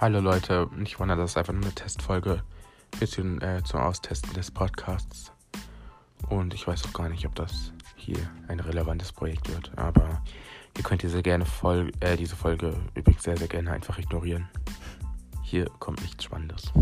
Hallo Leute, ich wundere, das ist einfach nur eine Testfolge. Bisschen äh, zum Austesten des Podcasts. Und ich weiß auch gar nicht, ob das hier ein relevantes Projekt wird. Aber ihr könnt diese, gerne Fol äh, diese Folge übrigens sehr, sehr gerne einfach ignorieren. Hier kommt nichts Spannendes.